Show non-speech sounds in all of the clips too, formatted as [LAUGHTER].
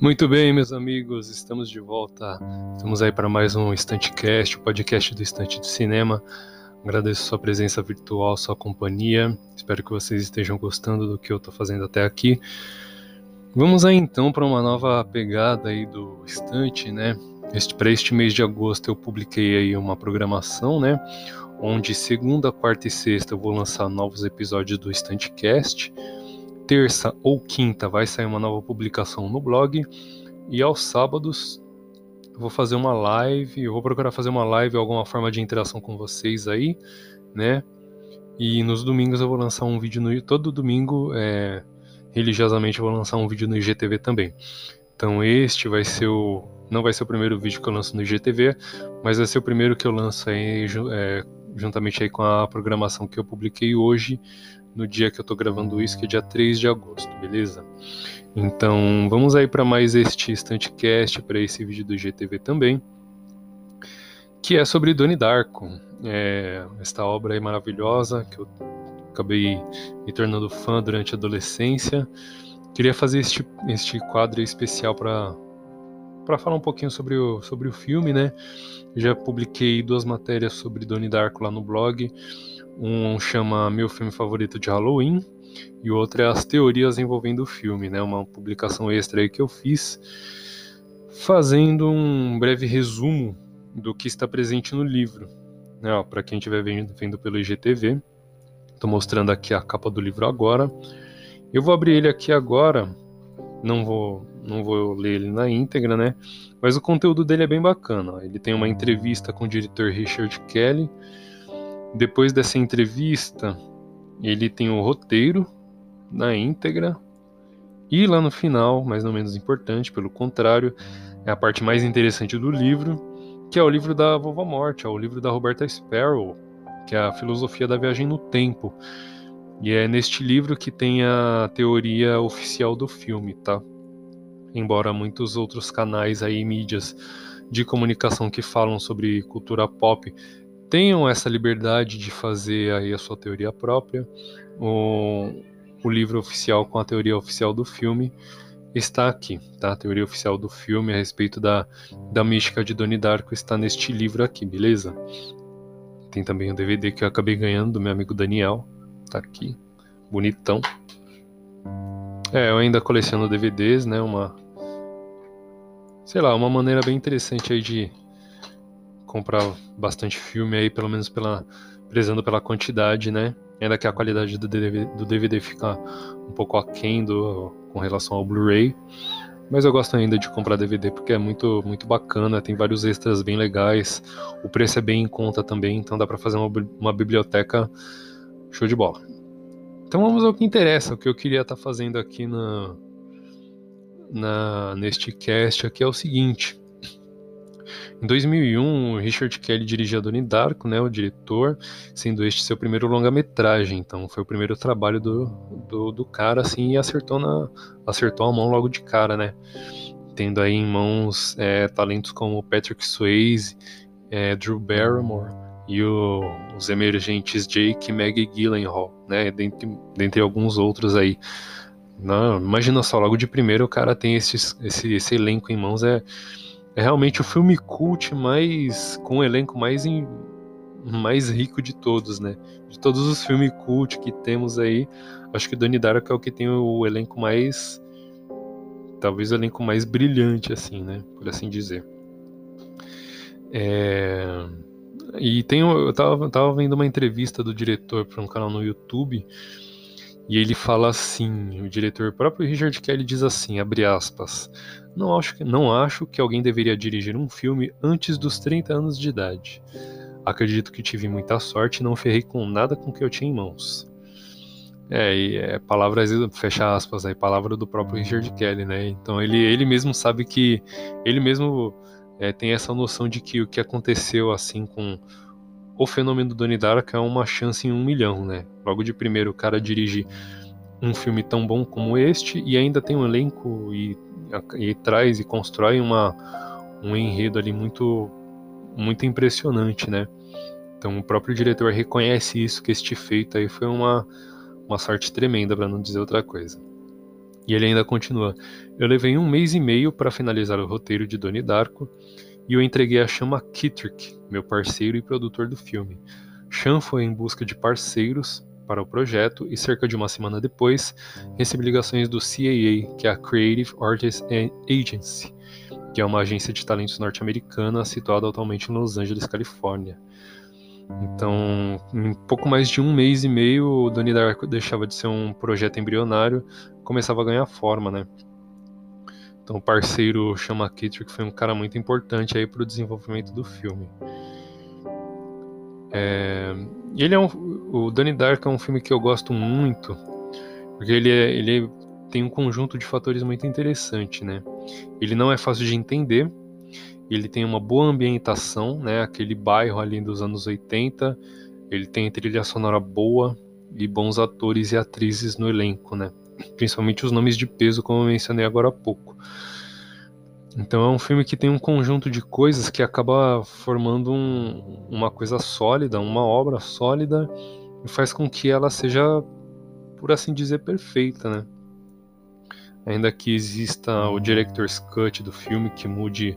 Muito bem, meus amigos, estamos de volta. Estamos aí para mais um Estantecast, o podcast do Estante de Cinema. Agradeço sua presença virtual, sua companhia. Espero que vocês estejam gostando do que eu estou fazendo até aqui. Vamos aí então para uma nova pegada aí do Estante, né? Este, para este mês de agosto eu publiquei aí uma programação, né? Onde segunda, quarta e sexta eu vou lançar novos episódios do Estantecast. Cast terça ou quinta vai sair uma nova publicação no blog e aos sábados eu vou fazer uma live, eu vou procurar fazer uma live alguma forma de interação com vocês aí, né? E nos domingos eu vou lançar um vídeo no todo domingo, é, religiosamente eu vou lançar um vídeo no IGTV também. Então este vai ser o não vai ser o primeiro vídeo que eu lanço no IGTV, mas vai ser o primeiro que eu lanço aí é, juntamente aí com a programação que eu publiquei hoje no dia que eu tô gravando isso, que é dia 3 de agosto, beleza? Então, vamos aí para mais este Instantcast, para esse vídeo do GTV também, que é sobre Donnie Darko. É, esta obra aí maravilhosa, que eu acabei me tornando fã durante a adolescência. Queria fazer este, este quadro especial para para falar um pouquinho sobre o, sobre o filme, né? Já publiquei duas matérias sobre Donnie Darko lá no blog. Um chama Meu Filme Favorito de Halloween e o outro é As Teorias Envolvendo o Filme, né? Uma publicação extra aí que eu fiz fazendo um breve resumo do que está presente no livro. Né? Para quem estiver vendo, vendo pelo IGTV, estou mostrando aqui a capa do livro agora. Eu vou abrir ele aqui agora, não vou, não vou ler ele na íntegra, né? Mas o conteúdo dele é bem bacana. Ele tem uma entrevista com o diretor Richard Kelly, depois dessa entrevista, ele tem o roteiro na íntegra. E lá no final, mais ou menos importante, pelo contrário, é a parte mais interessante do livro, que é o livro da Vovó Morte, é o livro da Roberta Sparrow, que é a filosofia da viagem no tempo. E é neste livro que tem a teoria oficial do filme, tá? Embora muitos outros canais aí, mídias de comunicação que falam sobre cultura pop tenham essa liberdade de fazer aí a sua teoria própria. O, o livro oficial com a teoria oficial do filme está aqui, tá? A teoria oficial do filme a respeito da, da mística de Donnie Darko está neste livro aqui, beleza? Tem também o DVD que eu acabei ganhando do meu amigo Daniel, tá aqui, bonitão. É, eu ainda coleciono DVDs, né? Uma sei lá, uma maneira bem interessante aí de comprar bastante filme aí, pelo menos pela prezando pela quantidade, né? Ainda que a qualidade do DVD, do DVD fica um pouco aquém do, com relação ao Blu-ray. Mas eu gosto ainda de comprar DVD porque é muito, muito bacana, tem vários extras bem legais, o preço é bem em conta também, então dá para fazer uma, uma biblioteca show de bola. Então vamos ao que interessa, o que eu queria estar tá fazendo aqui na, na, neste cast aqui é o seguinte. Em 2001, Richard Kelly dirigia Donnie Darko, né, o diretor, sendo este seu primeiro longa-metragem. Então, foi o primeiro trabalho do, do, do, cara, assim, e acertou, na, acertou a mão logo de cara, né? Tendo aí em mãos é, talentos como Patrick Swayze, é, Drew Barrymore e o, os emergentes Jake e Maggie Gyllenhaal, né? Dentre, dentre alguns outros aí. Não, imagina só, logo de primeiro o cara tem esse, esse, esse elenco em mãos, é é realmente o filme cult mais com o elenco mais em, mais rico de todos, né? De todos os filmes cult que temos aí, acho que Donnie Darko é o que tem o elenco mais talvez o elenco mais brilhante assim, né, por assim dizer. É... E tem, eu tava, tava vendo uma entrevista do diretor para um canal no YouTube e ele fala assim, o diretor próprio Richard Kelly diz assim, abre aspas, não acho, que, não acho que alguém deveria dirigir um filme antes dos 30 anos de idade. Acredito que tive muita sorte e não ferrei com nada com que eu tinha em mãos. É, e é palavras, fecha aspas aí, palavra do próprio Richard Kelly, né? Então ele, ele mesmo sabe que, ele mesmo é, tem essa noção de que o que aconteceu assim com o fenômeno do Donnie Darko é uma chance em um milhão, né? Logo de primeiro, o cara dirige um filme tão bom como este e ainda tem um elenco e, e traz e constrói uma, um enredo ali muito, muito impressionante, né? Então o próprio diretor reconhece isso, que este feito aí foi uma, uma sorte tremenda, para não dizer outra coisa. E ele ainda continua: Eu levei um mês e meio para finalizar o roteiro de Donnie Darko e eu entreguei a Chama Kittrick, meu parceiro e produtor do filme. Sean foi em busca de parceiros para o projeto e cerca de uma semana depois recebi ligações do CAA, que é a Creative Artists Agency, que é uma agência de talentos norte-americana situada atualmente em Los Angeles, Califórnia. Então, em pouco mais de um mês e meio, o Donnie Darko deixava de ser um projeto embrionário, começava a ganhar forma, né? Então, o parceiro Chama Kittrick foi um cara muito importante aí para o desenvolvimento do filme. É, ele é um, o Donnie Darko é um filme que eu gosto muito, porque ele, é, ele tem um conjunto de fatores muito interessante, né? Ele não é fácil de entender, ele tem uma boa ambientação, né? Aquele bairro ali dos anos 80, ele tem trilha sonora boa e bons atores e atrizes no elenco, né? Principalmente os nomes de peso, como eu mencionei agora há pouco. Então é um filme que tem um conjunto de coisas que acaba formando um, uma coisa sólida, uma obra sólida e faz com que ela seja, por assim dizer, perfeita, né? Ainda que exista o director's cut do filme que mude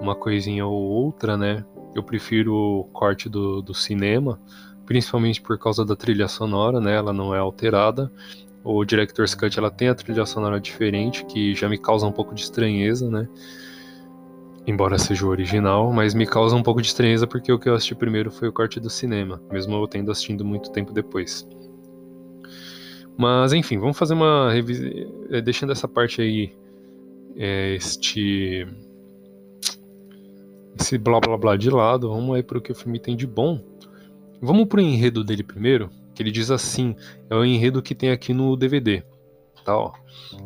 uma coisinha ou outra, né? Eu prefiro o corte do, do cinema, principalmente por causa da trilha sonora, né? Ela não é alterada. O Director's Cut ela tem a trilha sonora diferente, que já me causa um pouco de estranheza, né? Embora seja o original, mas me causa um pouco de estranheza porque o que eu assisti primeiro foi o corte do cinema, mesmo eu tendo assistindo muito tempo depois. Mas enfim, vamos fazer uma revisão. Eh, deixando essa parte aí, é, este esse blá blá blá de lado, vamos aí para o que o filme tem de bom. Vamos pro enredo dele primeiro, que ele diz assim, é o enredo que tem aqui no DVD, tá, ó.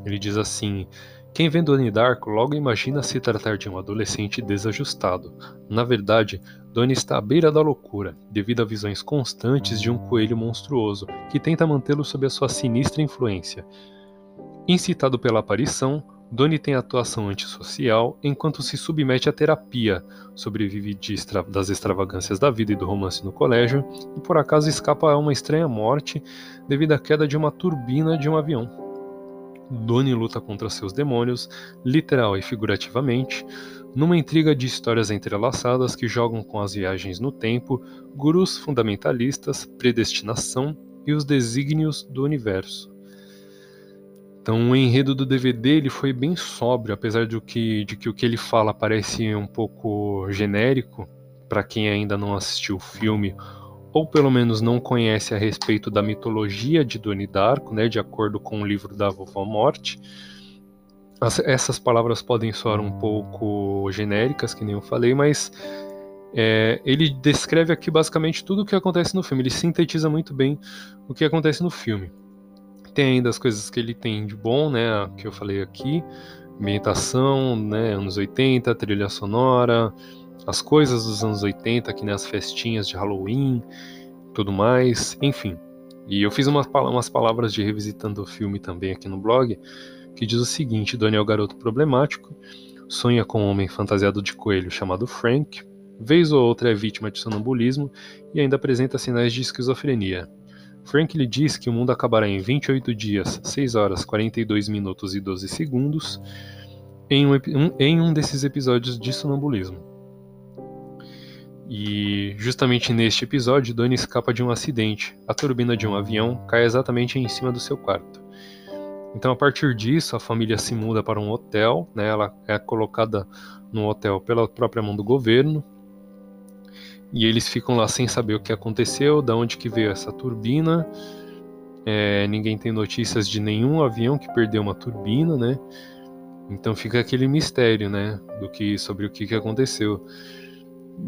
Ele diz assim: quem vê Donnie Darko logo imagina se tratar de um adolescente desajustado. Na verdade, Donnie está à beira da loucura, devido a visões constantes de um coelho monstruoso que tenta mantê-lo sob a sua sinistra influência. Incitado pela aparição, Donnie tem atuação antissocial enquanto se submete à terapia, sobrevive extra das extravagâncias da vida e do romance no colégio e por acaso escapa a uma estranha morte devido à queda de uma turbina de um avião. Donnie luta contra seus demônios, literal e figurativamente, numa intriga de histórias entrelaçadas que jogam com as viagens no tempo, gurus fundamentalistas, predestinação e os desígnios do universo. Então o enredo do DVD ele foi bem sóbrio, apesar de que, de que o que ele fala parece um pouco genérico para quem ainda não assistiu o filme ou pelo menos não conhece a respeito da mitologia de Donnie Darko, né, de acordo com o livro da Vovó Morte. As, essas palavras podem soar um pouco genéricas, que nem eu falei, mas é, ele descreve aqui basicamente tudo o que acontece no filme. Ele sintetiza muito bem o que acontece no filme. Tem ainda as coisas que ele tem de bom, né? Que eu falei aqui. Ambientação, né? Anos 80, trilha sonora, as coisas dos anos 80, que nem as festinhas de Halloween, tudo mais, enfim. E eu fiz umas, umas palavras de revisitando o filme também aqui no blog, que diz o seguinte: Daniel é garoto problemático, sonha com um homem fantasiado de coelho chamado Frank, vez ou outra é vítima de sonambulismo e ainda apresenta sinais de esquizofrenia. Frank lhe diz que o mundo acabará em 28 dias, 6 horas, 42 minutos e 12 segundos em um, em um desses episódios de sonambulismo. E justamente neste episódio, Donnie escapa de um acidente. A turbina de um avião cai exatamente em cima do seu quarto. Então, a partir disso, a família se muda para um hotel, né? ela é colocada no hotel pela própria mão do governo, e eles ficam lá sem saber o que aconteceu, da onde que veio essa turbina. É, ninguém tem notícias de nenhum avião que perdeu uma turbina, né? Então fica aquele mistério, né, do que sobre o que, que aconteceu.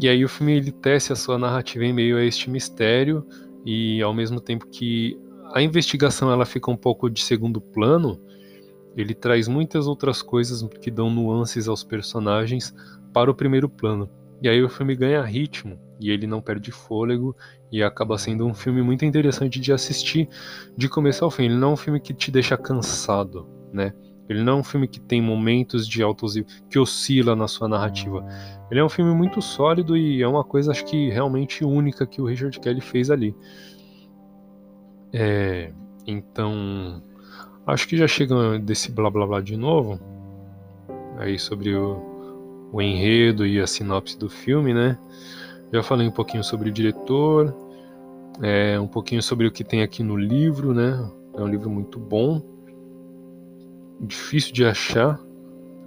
E aí o filme ele tece a sua narrativa em meio a este mistério e ao mesmo tempo que a investigação ela fica um pouco de segundo plano, ele traz muitas outras coisas que dão nuances aos personagens para o primeiro plano. E aí o filme ganha ritmo e ele não perde fôlego e acaba sendo um filme muito interessante de assistir de começo ao fim. Ele não é um filme que te deixa cansado, né? Ele não é um filme que tem momentos de altos e que oscila na sua narrativa. Ele é um filme muito sólido e é uma coisa acho que realmente única que o Richard Kelly fez ali. É, então, acho que já chega desse blá blá blá de novo. Aí sobre o, o enredo e a sinopse do filme, né? Já falei um pouquinho sobre o diretor, é, um pouquinho sobre o que tem aqui no livro, né? É um livro muito bom difícil de achar,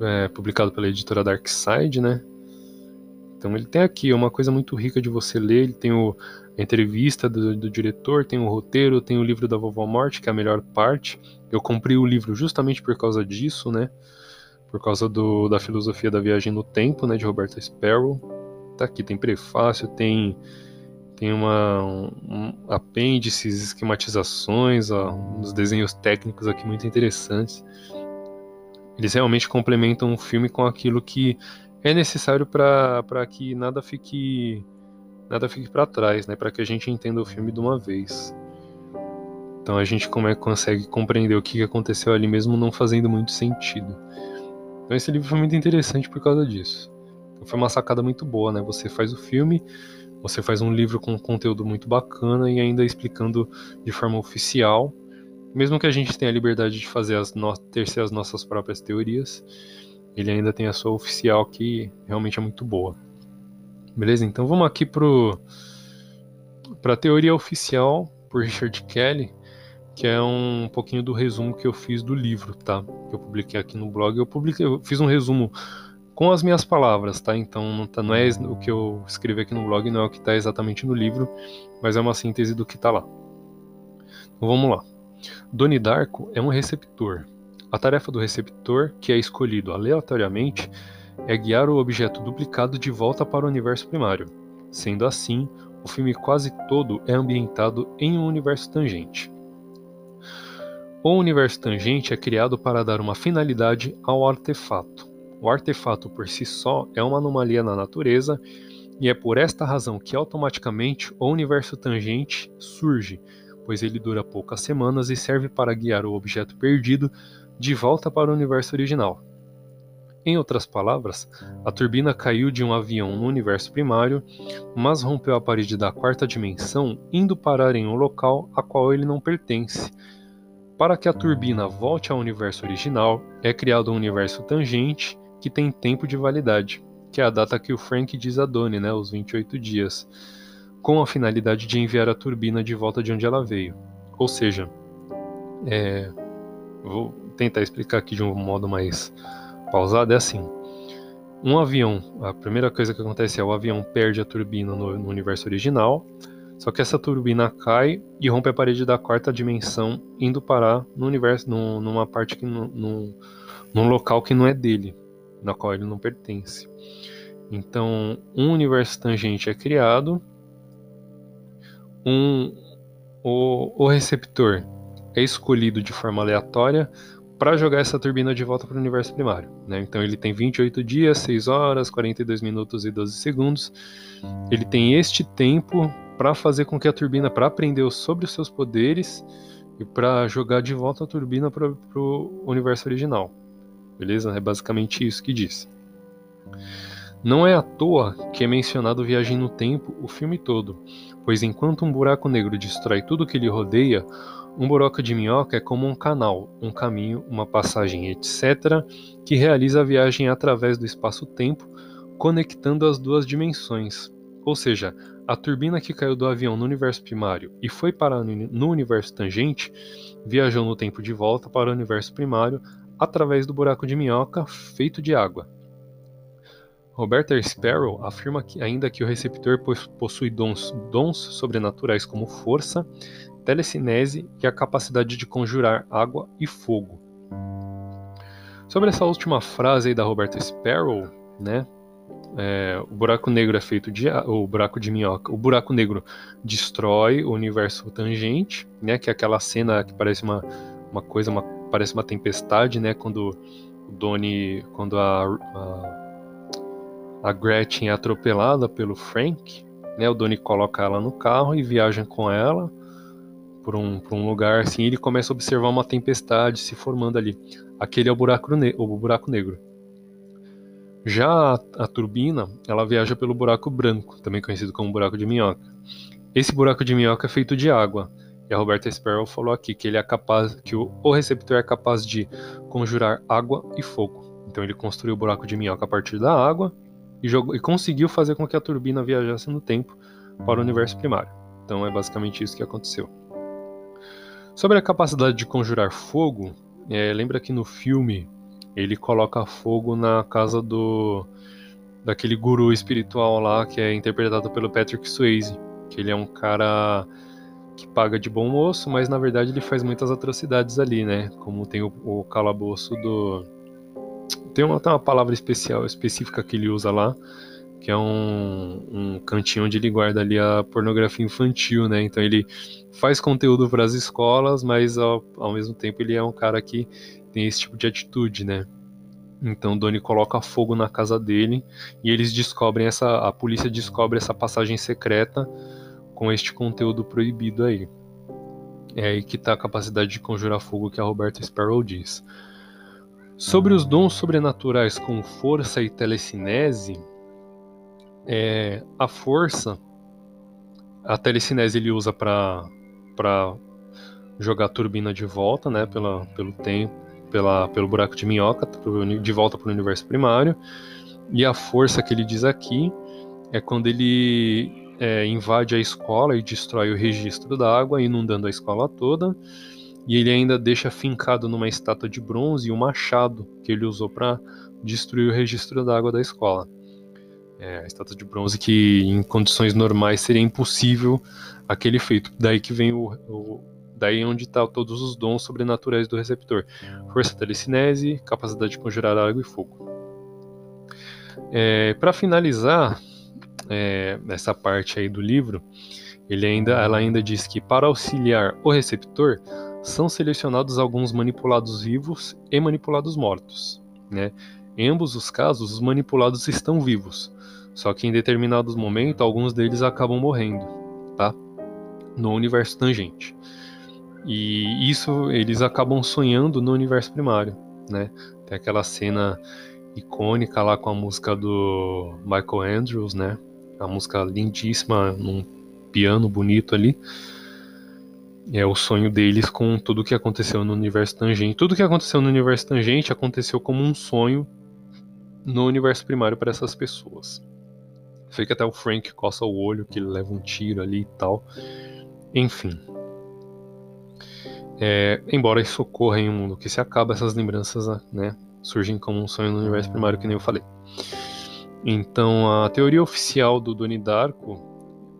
é, publicado pela editora Dark Side, né? Então ele tem aqui uma coisa muito rica de você ler. Ele tem o, a entrevista do, do, diretor, tem o roteiro, tem o livro da Vovó Morte, que é a melhor parte. Eu comprei o livro justamente por causa disso, né? Por causa do, da filosofia da viagem no tempo, né? De Roberta Sparrow. Tá aqui, tem prefácio, tem tem uma um, apêndices, esquematizações, ó, uns desenhos técnicos aqui muito interessantes. Eles realmente complementam o filme com aquilo que é necessário para que nada fique nada fique para trás, né? Para que a gente entenda o filme de uma vez. Então a gente como é consegue compreender o que aconteceu ali mesmo não fazendo muito sentido. Então esse livro foi muito interessante por causa disso. Foi uma sacada muito boa, né? Você faz o filme, você faz um livro com conteúdo muito bacana e ainda explicando de forma oficial mesmo que a gente tenha a liberdade de fazer as no... as nossas próprias teorias, ele ainda tem a sua oficial que realmente é muito boa. Beleza? Então vamos aqui pro para a teoria oficial por Richard Kelly, que é um pouquinho do resumo que eu fiz do livro, tá? Que eu publiquei aqui no blog. Eu publiquei, eu fiz um resumo com as minhas palavras, tá? Então não, tá, não é o que eu escrevi aqui no blog, não é o que está exatamente no livro, mas é uma síntese do que está lá. Então vamos lá. Doni Darko é um receptor. A tarefa do receptor, que é escolhido aleatoriamente, é guiar o objeto duplicado de volta para o universo primário. Sendo assim, o filme quase todo é ambientado em um universo tangente. O universo tangente é criado para dar uma finalidade ao artefato. O artefato por si só é uma anomalia na natureza e é por esta razão que automaticamente o universo tangente surge, pois ele dura poucas semanas e serve para guiar o objeto perdido de volta para o universo original. Em outras palavras, a turbina caiu de um avião no universo primário, mas rompeu a parede da quarta dimensão, indo parar em um local a qual ele não pertence. Para que a turbina volte ao universo original, é criado um universo tangente que tem tempo de validade, que é a data que o Frank diz a Donnie, né, os 28 dias com a finalidade de enviar a turbina de volta de onde ela veio. Ou seja, é, vou tentar explicar aqui de um modo mais pausado: é assim. Um avião, a primeira coisa que acontece é o avião perde a turbina no, no universo original, só que essa turbina cai e rompe a parede da quarta dimensão, indo parar no universo, no, numa parte que no, no, num local que não é dele, na qual ele não pertence. Então, um universo tangente é criado um, o, o receptor é escolhido de forma aleatória para jogar essa turbina de volta para o universo primário. Né? Então ele tem 28 dias, 6 horas, 42 minutos e 12 segundos. Ele tem este tempo para fazer com que a turbina, para aprender sobre os seus poderes e para jogar de volta a turbina para o universo original. Beleza? É basicamente isso que diz. Não é à toa que é mencionado Viagem no Tempo o filme todo, pois enquanto um buraco negro destrói tudo que lhe rodeia, um buraco de minhoca é como um canal, um caminho, uma passagem, etc., que realiza a viagem através do espaço-tempo, conectando as duas dimensões. Ou seja, a turbina que caiu do avião no universo primário e foi parar no universo tangente viajou no tempo de volta para o universo primário através do buraco de minhoca feito de água. Roberta Sparrow afirma que, ainda que o receptor possui dons, dons sobrenaturais como força, telecinese e a capacidade de conjurar água e fogo. Sobre essa última frase aí da Roberta Sparrow, né? É, o buraco negro é feito de o buraco de minhoca. O buraco negro destrói o universo tangente, né? Que é aquela cena que parece uma, uma coisa, uma, parece uma tempestade, né? Quando o Donnie, quando a, a a Gretchen é atropelada pelo Frank, né? O Donnie coloca ela no carro e viaja com ela por um, por um lugar assim, ele começa a observar uma tempestade se formando ali. Aquele é o buraco, ne o buraco negro. Já a, a, turbina, ela viaja pelo buraco branco, também conhecido como buraco de minhoca. Esse buraco de minhoca é feito de água. E a Roberta Sparrow falou aqui que ele é capaz, que o, o receptor é capaz de conjurar água e fogo. Então ele construiu o buraco de minhoca a partir da água e, jogou, e conseguiu fazer com que a turbina viajasse no tempo para o universo primário. Então é basicamente isso que aconteceu. Sobre a capacidade de conjurar fogo, é, lembra que no filme ele coloca fogo na casa do daquele guru espiritual lá que é interpretado pelo Patrick Swayze, que ele é um cara que paga de bom moço, mas na verdade ele faz muitas atrocidades ali, né? Como tem o, o calabouço do tem uma, tem uma palavra especial específica que ele usa lá, que é um, um cantinho onde ele guarda ali a pornografia infantil, né? Então ele faz conteúdo para as escolas, mas ao, ao mesmo tempo ele é um cara que tem esse tipo de atitude, né? Então Donnie coloca fogo na casa dele e eles descobrem essa, a polícia descobre essa passagem secreta com este conteúdo proibido aí. É aí que está a capacidade de conjurar fogo que a Roberta Sparrow diz. Sobre os dons sobrenaturais com força e telecinese, é, a força, a telecinese ele usa para jogar a turbina de volta, né, pela, pelo tempo, pela, pelo buraco de minhoca, de volta para o universo primário. E a força que ele diz aqui é quando ele é, invade a escola e destrói o registro da água, inundando a escola toda. E ele ainda deixa fincado numa estátua de bronze um machado que ele usou para destruir o registro da água da escola. É, a estátua de bronze que em condições normais seria impossível aquele feito. Daí que vem o, o daí onde está todos os dons sobrenaturais do receptor: força telecinese, capacidade de conjurar água e fogo. É, para finalizar, é, parte aí do livro, ele ainda, ela ainda diz que para auxiliar o receptor são selecionados alguns manipulados vivos e manipulados mortos. Né? Em ambos os casos, os manipulados estão vivos, só que em determinados momentos alguns deles acabam morrendo, tá? No universo tangente. E isso eles acabam sonhando no universo primário, né? Tem aquela cena icônica lá com a música do Michael Andrews, né? A música lindíssima, num piano bonito ali. É o sonho deles com tudo que aconteceu no universo tangente. Tudo que aconteceu no universo tangente aconteceu como um sonho no universo primário para essas pessoas. Sei que até o Frank coça o olho, que ele leva um tiro ali e tal. Enfim. É, embora isso ocorra em um mundo que se acaba, essas lembranças né, surgem como um sonho no universo primário, que nem eu falei. Então, a teoria oficial do Doni Darko,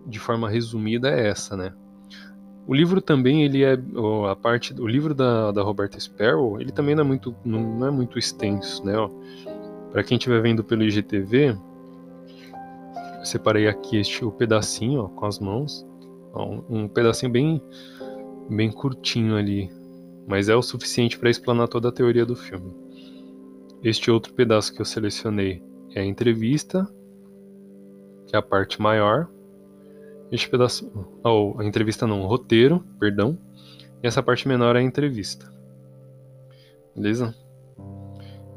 de forma resumida, é essa, né? O livro também, ele é a parte, o livro da, da Roberta Sparrow, ele também não é muito, não, não é muito extenso, né? Para quem estiver vendo pelo IGTV, separei aqui este o pedacinho, ó, com as mãos, ó, um, um pedacinho bem, bem curtinho ali, mas é o suficiente para explanar toda a teoria do filme. Este outro pedaço que eu selecionei é a entrevista, que é a parte maior. Este pedaço, ou oh, a entrevista não, o roteiro, perdão. E essa parte menor é a entrevista. Beleza?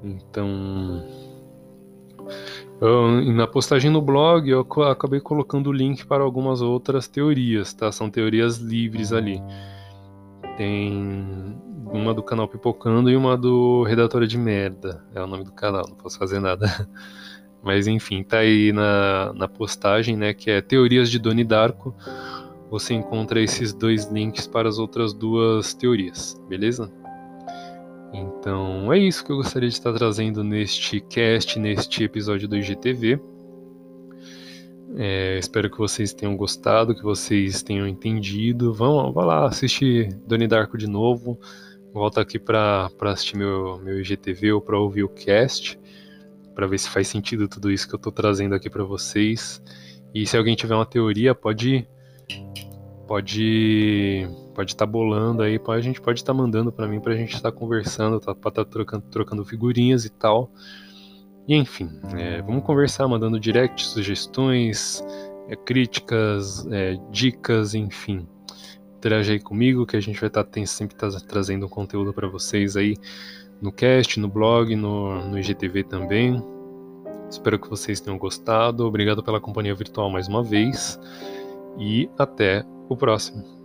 Então, eu, na postagem no blog eu acabei colocando o link para algumas outras teorias, tá? São teorias livres ali. Tem uma do canal Pipocando e uma do Redatora de Merda. É o nome do canal, não posso fazer nada. [LAUGHS] Mas enfim, tá aí na, na postagem, né? Que é Teorias de Doni Darko. Você encontra esses dois links para as outras duas teorias, beleza? Então é isso que eu gostaria de estar trazendo neste cast, neste episódio do IGTV. É, espero que vocês tenham gostado, que vocês tenham entendido. Vão, vão lá assistir Doni Darko de novo. Volta aqui para assistir meu, meu IGTV ou para ouvir o cast para ver se faz sentido tudo isso que eu estou trazendo aqui para vocês. E se alguém tiver uma teoria, pode pode pode estar tá bolando aí, pode, a gente pode estar tá mandando para mim para a gente estar tá conversando, tá, para estar tá trocando, trocando figurinhas e tal. E enfim, é, vamos conversar, mandando direct, sugestões, é, críticas, é, dicas, enfim. Interage aí comigo, que a gente vai estar tá, sempre tá, trazendo conteúdo para vocês aí no cast, no blog, no, no IGTV também. Espero que vocês tenham gostado. Obrigado pela companhia virtual mais uma vez. E até o próximo.